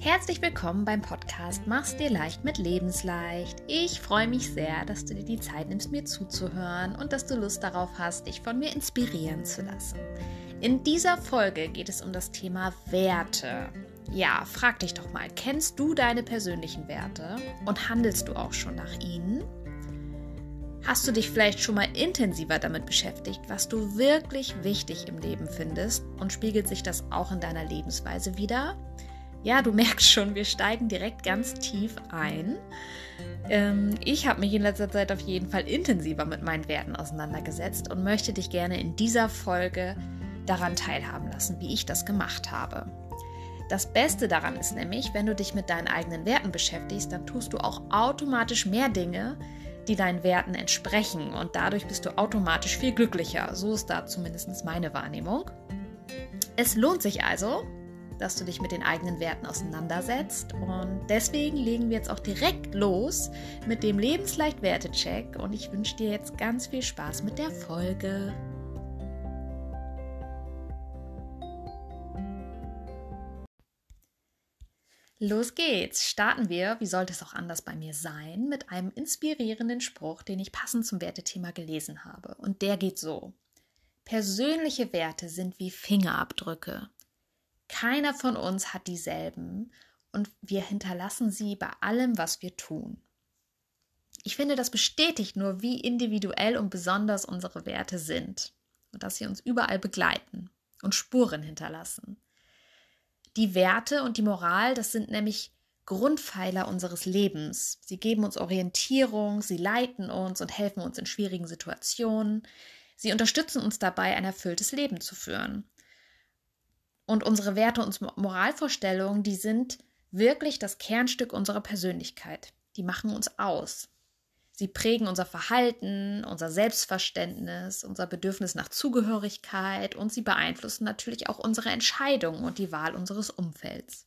Herzlich willkommen beim Podcast Mach's dir leicht mit Lebensleicht. Ich freue mich sehr, dass du dir die Zeit nimmst, mir zuzuhören und dass du Lust darauf hast, dich von mir inspirieren zu lassen. In dieser Folge geht es um das Thema Werte. Ja, frag dich doch mal, kennst du deine persönlichen Werte und handelst du auch schon nach ihnen? Hast du dich vielleicht schon mal intensiver damit beschäftigt, was du wirklich wichtig im Leben findest und spiegelt sich das auch in deiner Lebensweise wieder? Ja, du merkst schon, wir steigen direkt ganz tief ein. Ähm, ich habe mich in letzter Zeit auf jeden Fall intensiver mit meinen Werten auseinandergesetzt und möchte dich gerne in dieser Folge daran teilhaben lassen, wie ich das gemacht habe. Das Beste daran ist nämlich, wenn du dich mit deinen eigenen Werten beschäftigst, dann tust du auch automatisch mehr Dinge, die deinen Werten entsprechen und dadurch bist du automatisch viel glücklicher. So ist da zumindest meine Wahrnehmung. Es lohnt sich also, dass du dich mit den eigenen Werten auseinandersetzt und deswegen legen wir jetzt auch direkt los mit dem Lebensleicht Wertecheck und ich wünsche dir jetzt ganz viel Spaß mit der Folge. Los geht's. Starten wir, wie sollte es auch anders bei mir sein, mit einem inspirierenden Spruch, den ich passend zum Wertethema gelesen habe. Und der geht so. Persönliche Werte sind wie Fingerabdrücke. Keiner von uns hat dieselben und wir hinterlassen sie bei allem, was wir tun. Ich finde, das bestätigt nur, wie individuell und besonders unsere Werte sind und dass sie uns überall begleiten und Spuren hinterlassen. Die Werte und die Moral, das sind nämlich Grundpfeiler unseres Lebens. Sie geben uns Orientierung, sie leiten uns und helfen uns in schwierigen Situationen. Sie unterstützen uns dabei, ein erfülltes Leben zu führen. Und unsere Werte und Moralvorstellungen, die sind wirklich das Kernstück unserer Persönlichkeit. Die machen uns aus. Sie prägen unser Verhalten, unser Selbstverständnis, unser Bedürfnis nach Zugehörigkeit und sie beeinflussen natürlich auch unsere Entscheidungen und die Wahl unseres Umfelds.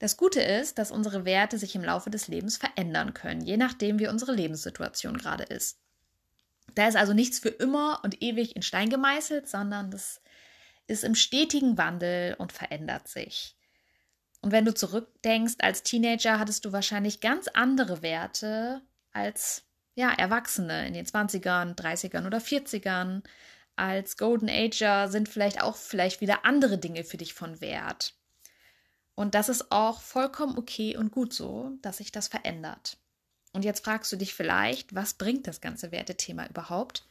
Das Gute ist, dass unsere Werte sich im Laufe des Lebens verändern können, je nachdem, wie unsere Lebenssituation gerade ist. Da ist also nichts für immer und ewig in Stein gemeißelt, sondern das ist im stetigen Wandel und verändert sich. Und wenn du zurückdenkst, als Teenager hattest du wahrscheinlich ganz andere Werte als ja, Erwachsene in den 20ern, 30ern oder 40ern. Als Golden Ager sind vielleicht auch vielleicht wieder andere Dinge für dich von Wert. Und das ist auch vollkommen okay und gut so, dass sich das verändert. Und jetzt fragst du dich vielleicht, was bringt das ganze Wertethema überhaupt?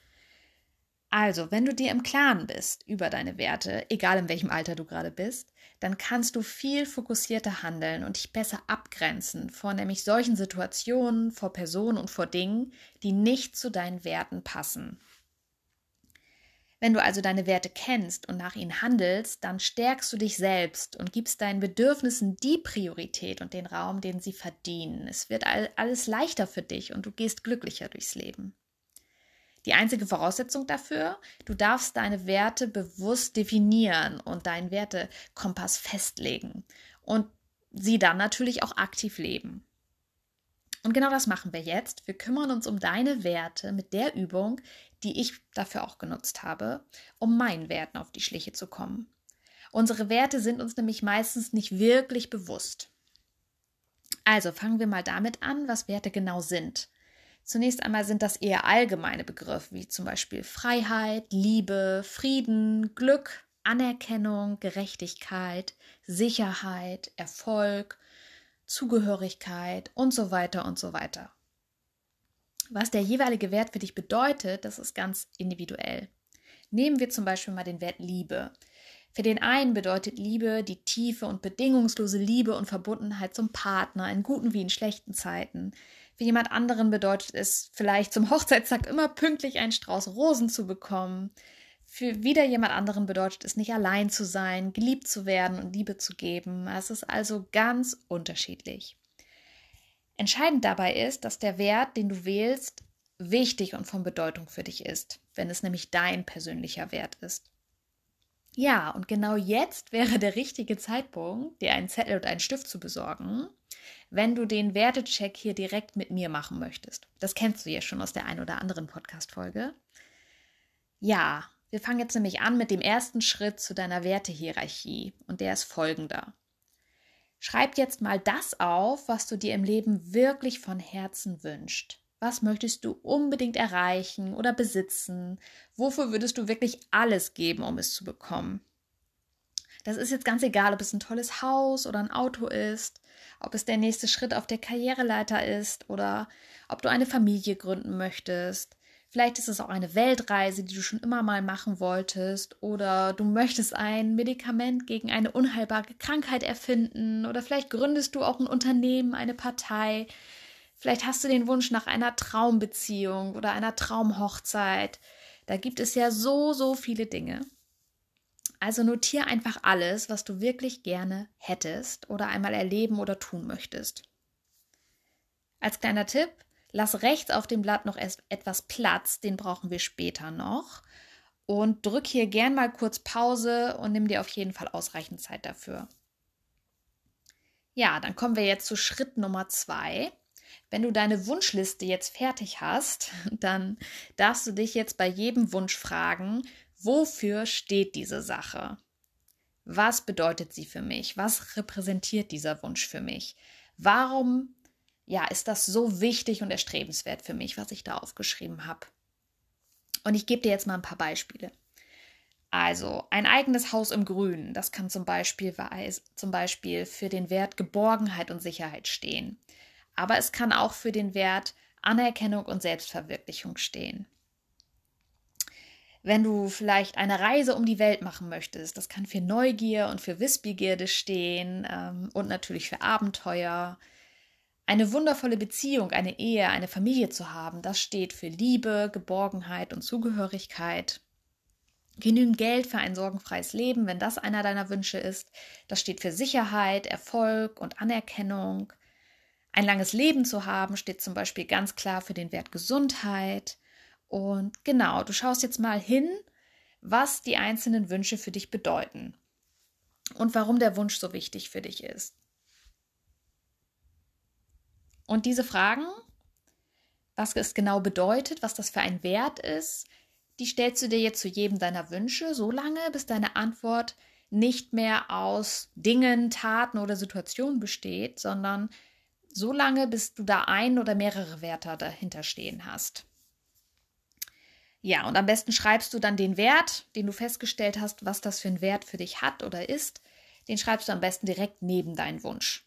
Also, wenn du dir im Klaren bist über deine Werte, egal in welchem Alter du gerade bist, dann kannst du viel fokussierter handeln und dich besser abgrenzen vor nämlich solchen Situationen, vor Personen und vor Dingen, die nicht zu deinen Werten passen. Wenn du also deine Werte kennst und nach ihnen handelst, dann stärkst du dich selbst und gibst deinen Bedürfnissen die Priorität und den Raum, den sie verdienen. Es wird alles leichter für dich und du gehst glücklicher durchs Leben. Die einzige Voraussetzung dafür, du darfst deine Werte bewusst definieren und deinen Wertekompass festlegen und sie dann natürlich auch aktiv leben. Und genau das machen wir jetzt. Wir kümmern uns um deine Werte mit der Übung, die ich dafür auch genutzt habe, um meinen Werten auf die Schliche zu kommen. Unsere Werte sind uns nämlich meistens nicht wirklich bewusst. Also fangen wir mal damit an, was Werte genau sind. Zunächst einmal sind das eher allgemeine Begriffe wie zum Beispiel Freiheit, Liebe, Frieden, Glück, Anerkennung, Gerechtigkeit, Sicherheit, Erfolg, Zugehörigkeit und so weiter und so weiter. Was der jeweilige Wert für dich bedeutet, das ist ganz individuell. Nehmen wir zum Beispiel mal den Wert Liebe. Für den einen bedeutet Liebe die tiefe und bedingungslose Liebe und Verbundenheit zum Partner in guten wie in schlechten Zeiten. Für jemand anderen bedeutet es vielleicht zum Hochzeitstag immer pünktlich einen Strauß Rosen zu bekommen. Für wieder jemand anderen bedeutet es nicht allein zu sein, geliebt zu werden und Liebe zu geben. Es ist also ganz unterschiedlich. Entscheidend dabei ist, dass der Wert, den du wählst, wichtig und von Bedeutung für dich ist, wenn es nämlich dein persönlicher Wert ist. Ja, und genau jetzt wäre der richtige Zeitpunkt, dir einen Zettel und einen Stift zu besorgen wenn du den Wertecheck hier direkt mit mir machen möchtest. Das kennst du ja schon aus der ein oder anderen Podcast-Folge. Ja, wir fangen jetzt nämlich an mit dem ersten Schritt zu deiner Wertehierarchie und der ist folgender. Schreib jetzt mal das auf, was du dir im Leben wirklich von Herzen wünschst. Was möchtest du unbedingt erreichen oder besitzen? Wofür würdest du wirklich alles geben, um es zu bekommen? Das ist jetzt ganz egal, ob es ein tolles Haus oder ein Auto ist, ob es der nächste Schritt auf der Karriereleiter ist oder ob du eine Familie gründen möchtest. Vielleicht ist es auch eine Weltreise, die du schon immer mal machen wolltest, oder du möchtest ein Medikament gegen eine unheilbare Krankheit erfinden, oder vielleicht gründest du auch ein Unternehmen, eine Partei. Vielleicht hast du den Wunsch nach einer Traumbeziehung oder einer Traumhochzeit. Da gibt es ja so, so viele Dinge. Also notier einfach alles, was du wirklich gerne hättest oder einmal erleben oder tun möchtest. Als kleiner Tipp, lass rechts auf dem Blatt noch etwas Platz, den brauchen wir später noch. Und drück hier gern mal kurz Pause und nimm dir auf jeden Fall ausreichend Zeit dafür. Ja, dann kommen wir jetzt zu Schritt Nummer zwei. Wenn du deine Wunschliste jetzt fertig hast, dann darfst du dich jetzt bei jedem Wunsch fragen, wofür steht diese Sache? Was bedeutet sie für mich? Was repräsentiert dieser Wunsch für mich? Warum ja, ist das so wichtig und erstrebenswert für mich, was ich da aufgeschrieben habe? Und ich gebe dir jetzt mal ein paar Beispiele. Also ein eigenes Haus im Grünen, das kann zum Beispiel, zum Beispiel für den Wert Geborgenheit und Sicherheit stehen aber es kann auch für den Wert Anerkennung und Selbstverwirklichung stehen. Wenn du vielleicht eine Reise um die Welt machen möchtest, das kann für Neugier und für Wissbegierde stehen ähm, und natürlich für Abenteuer. Eine wundervolle Beziehung, eine Ehe, eine Familie zu haben, das steht für Liebe, Geborgenheit und Zugehörigkeit. Genügend Geld für ein sorgenfreies Leben, wenn das einer deiner Wünsche ist, das steht für Sicherheit, Erfolg und Anerkennung. Ein langes Leben zu haben steht zum Beispiel ganz klar für den Wert Gesundheit. Und genau, du schaust jetzt mal hin, was die einzelnen Wünsche für dich bedeuten und warum der Wunsch so wichtig für dich ist. Und diese Fragen, was es genau bedeutet, was das für ein Wert ist, die stellst du dir jetzt zu jedem deiner Wünsche, so lange, bis deine Antwort nicht mehr aus Dingen, Taten oder Situationen besteht, sondern so lange, bis du da ein oder mehrere Werte dahinter stehen hast. Ja, und am besten schreibst du dann den Wert, den du festgestellt hast, was das für ein Wert für dich hat oder ist, den schreibst du am besten direkt neben deinen Wunsch.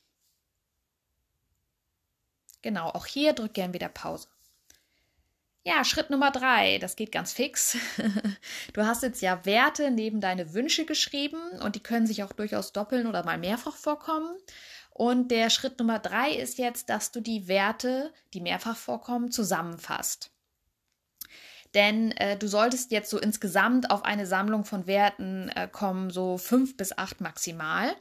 Genau, auch hier drück gern wieder Pause. Ja, Schritt Nummer drei, das geht ganz fix. Du hast jetzt ja Werte neben deine Wünsche geschrieben und die können sich auch durchaus doppeln oder mal mehrfach vorkommen. Und der Schritt Nummer drei ist jetzt, dass du die Werte, die mehrfach vorkommen, zusammenfasst. Denn äh, du solltest jetzt so insgesamt auf eine Sammlung von Werten äh, kommen, so fünf bis acht maximal.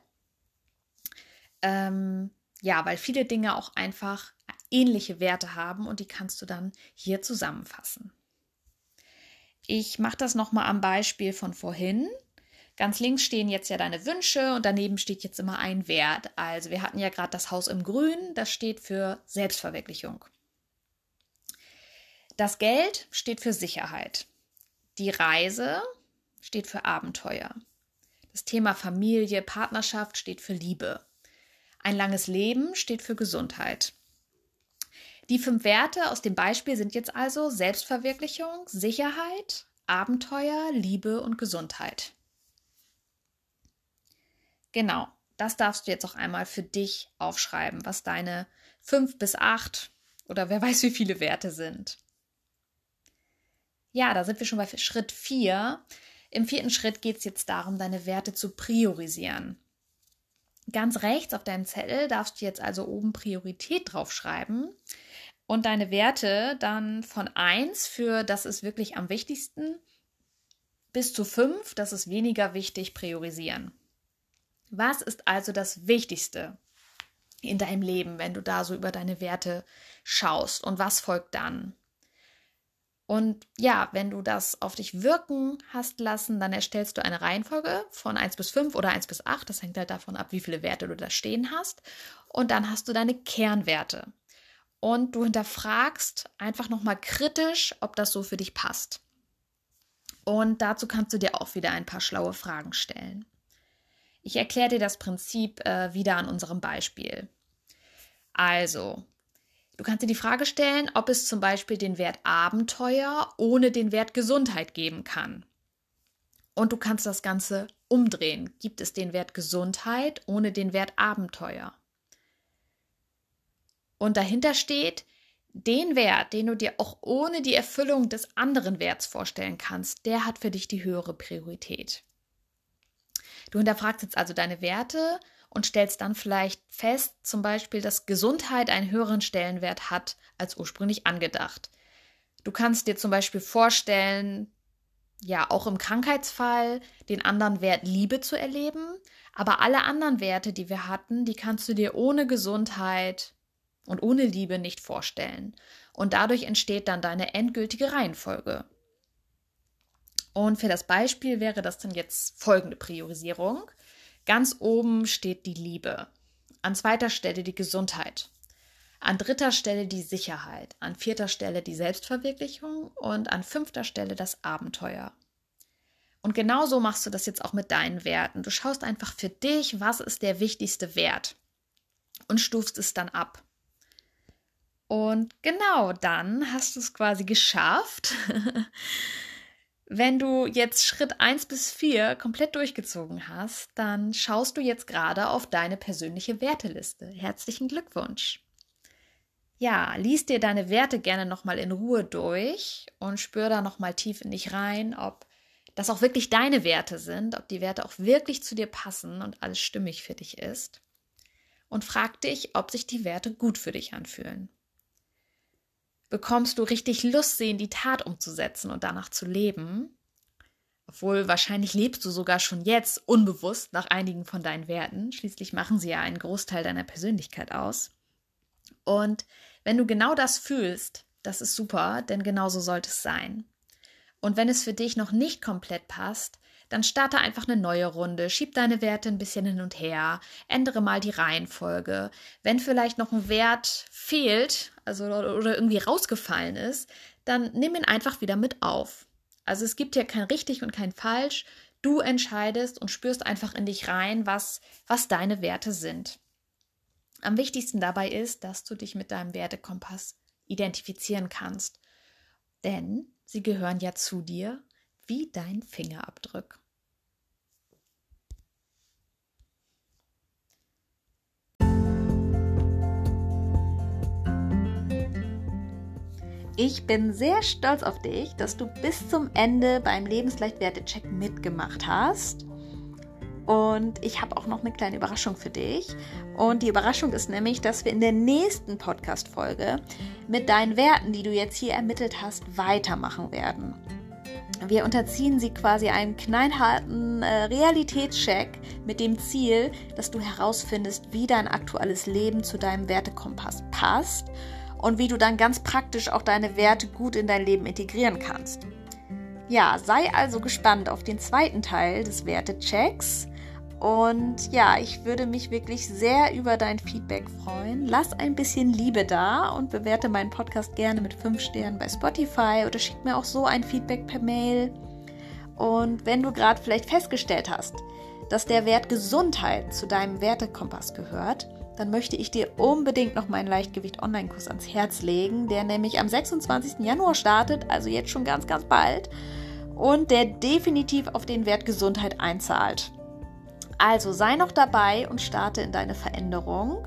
Ähm, ja, weil viele Dinge auch einfach ähnliche Werte haben und die kannst du dann hier zusammenfassen. Ich mache das nochmal am Beispiel von vorhin. Ganz links stehen jetzt ja deine Wünsche und daneben steht jetzt immer ein Wert. Also wir hatten ja gerade das Haus im Grün, das steht für Selbstverwirklichung. Das Geld steht für Sicherheit. Die Reise steht für Abenteuer. Das Thema Familie, Partnerschaft steht für Liebe. Ein langes Leben steht für Gesundheit. Die fünf Werte aus dem Beispiel sind jetzt also Selbstverwirklichung, Sicherheit, Abenteuer, Liebe und Gesundheit. Genau, das darfst du jetzt auch einmal für dich aufschreiben, was deine fünf bis acht oder wer weiß wie viele Werte sind. Ja, da sind wir schon bei Schritt vier. Im vierten Schritt geht es jetzt darum, deine Werte zu priorisieren. Ganz rechts auf deinem Zettel darfst du jetzt also oben Priorität draufschreiben und deine Werte dann von 1 für das ist wirklich am wichtigsten bis zu 5, das ist weniger wichtig, priorisieren. Was ist also das Wichtigste in deinem Leben, wenn du da so über deine Werte schaust und was folgt dann? Und ja, wenn du das auf dich wirken hast lassen, dann erstellst du eine Reihenfolge von 1 bis 5 oder 1 bis 8. Das hängt halt davon ab, wie viele Werte du da stehen hast. Und dann hast du deine Kernwerte. Und du hinterfragst einfach nochmal kritisch, ob das so für dich passt. Und dazu kannst du dir auch wieder ein paar schlaue Fragen stellen. Ich erkläre dir das Prinzip äh, wieder an unserem Beispiel. Also, du kannst dir die Frage stellen, ob es zum Beispiel den Wert Abenteuer ohne den Wert Gesundheit geben kann. Und du kannst das Ganze umdrehen. Gibt es den Wert Gesundheit ohne den Wert Abenteuer? Und dahinter steht, den Wert, den du dir auch ohne die Erfüllung des anderen Werts vorstellen kannst, der hat für dich die höhere Priorität. Du hinterfragst jetzt also deine Werte und stellst dann vielleicht fest, zum Beispiel, dass Gesundheit einen höheren Stellenwert hat als ursprünglich angedacht. Du kannst dir zum Beispiel vorstellen, ja, auch im Krankheitsfall den anderen Wert Liebe zu erleben, aber alle anderen Werte, die wir hatten, die kannst du dir ohne Gesundheit und ohne Liebe nicht vorstellen. Und dadurch entsteht dann deine endgültige Reihenfolge. Und für das Beispiel wäre das dann jetzt folgende Priorisierung. Ganz oben steht die Liebe, an zweiter Stelle die Gesundheit, an dritter Stelle die Sicherheit, an vierter Stelle die Selbstverwirklichung und an fünfter Stelle das Abenteuer. Und genauso machst du das jetzt auch mit deinen Werten. Du schaust einfach für dich, was ist der wichtigste Wert und stufst es dann ab. Und genau dann hast du es quasi geschafft. Wenn du jetzt Schritt 1 bis 4 komplett durchgezogen hast, dann schaust du jetzt gerade auf deine persönliche Werteliste. Herzlichen Glückwunsch. Ja, lies dir deine Werte gerne nochmal in Ruhe durch und spür da nochmal tief in dich rein, ob das auch wirklich deine Werte sind, ob die Werte auch wirklich zu dir passen und alles stimmig für dich ist. Und frag dich, ob sich die Werte gut für dich anfühlen bekommst du richtig Lust, in die Tat umzusetzen und danach zu leben. Obwohl wahrscheinlich lebst du sogar schon jetzt unbewusst nach einigen von deinen Werten. Schließlich machen sie ja einen Großteil deiner Persönlichkeit aus. Und wenn du genau das fühlst, das ist super, denn genau so sollte es sein. Und wenn es für dich noch nicht komplett passt, dann starte einfach eine neue Runde, schieb deine Werte ein bisschen hin und her, ändere mal die Reihenfolge. Wenn vielleicht noch ein Wert fehlt, also oder irgendwie rausgefallen ist, dann nimm ihn einfach wieder mit auf. Also es gibt ja kein richtig und kein falsch. Du entscheidest und spürst einfach in dich rein, was, was deine Werte sind. Am wichtigsten dabei ist, dass du dich mit deinem Wertekompass identifizieren kannst. Denn sie gehören ja zu dir wie dein Fingerabdruck. Ich bin sehr stolz auf dich, dass du bis zum Ende beim Lebensleichtwerte-Check mitgemacht hast. Und ich habe auch noch eine kleine Überraschung für dich. Und die Überraschung ist nämlich, dass wir in der nächsten Podcast-Folge mit deinen Werten, die du jetzt hier ermittelt hast, weitermachen werden. Wir unterziehen sie quasi einem knallharten äh, Realitätscheck mit dem Ziel, dass du herausfindest, wie dein aktuelles Leben zu deinem Wertekompass passt und wie du dann ganz praktisch auch deine Werte gut in dein Leben integrieren kannst. Ja, sei also gespannt auf den zweiten Teil des Wertechecks. Und ja, ich würde mich wirklich sehr über dein Feedback freuen. Lass ein bisschen Liebe da und bewerte meinen Podcast gerne mit 5 Sternen bei Spotify oder schick mir auch so ein Feedback per Mail. Und wenn du gerade vielleicht festgestellt hast, dass der Wert Gesundheit zu deinem Wertekompass gehört, dann möchte ich dir unbedingt noch meinen Leichtgewicht-Online-Kurs ans Herz legen, der nämlich am 26. Januar startet, also jetzt schon ganz, ganz bald, und der definitiv auf den Wert Gesundheit einzahlt. Also sei noch dabei und starte in deine Veränderung.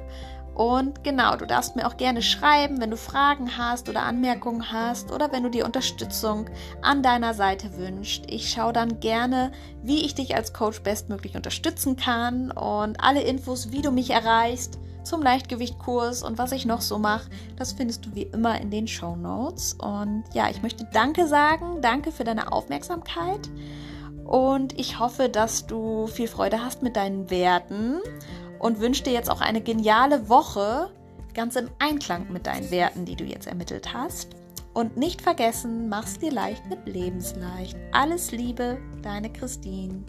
Und genau, du darfst mir auch gerne schreiben, wenn du Fragen hast oder Anmerkungen hast oder wenn du dir Unterstützung an deiner Seite wünschst. Ich schaue dann gerne, wie ich dich als Coach bestmöglich unterstützen kann und alle Infos, wie du mich erreichst zum Leichtgewichtkurs und was ich noch so mache, das findest du wie immer in den Show Notes. Und ja, ich möchte Danke sagen, danke für deine Aufmerksamkeit und ich hoffe, dass du viel Freude hast mit deinen Werten und wünsche dir jetzt auch eine geniale Woche, ganz im Einklang mit deinen Werten, die du jetzt ermittelt hast. Und nicht vergessen, mach's dir leicht mit Lebensleicht. Alles Liebe, deine Christine.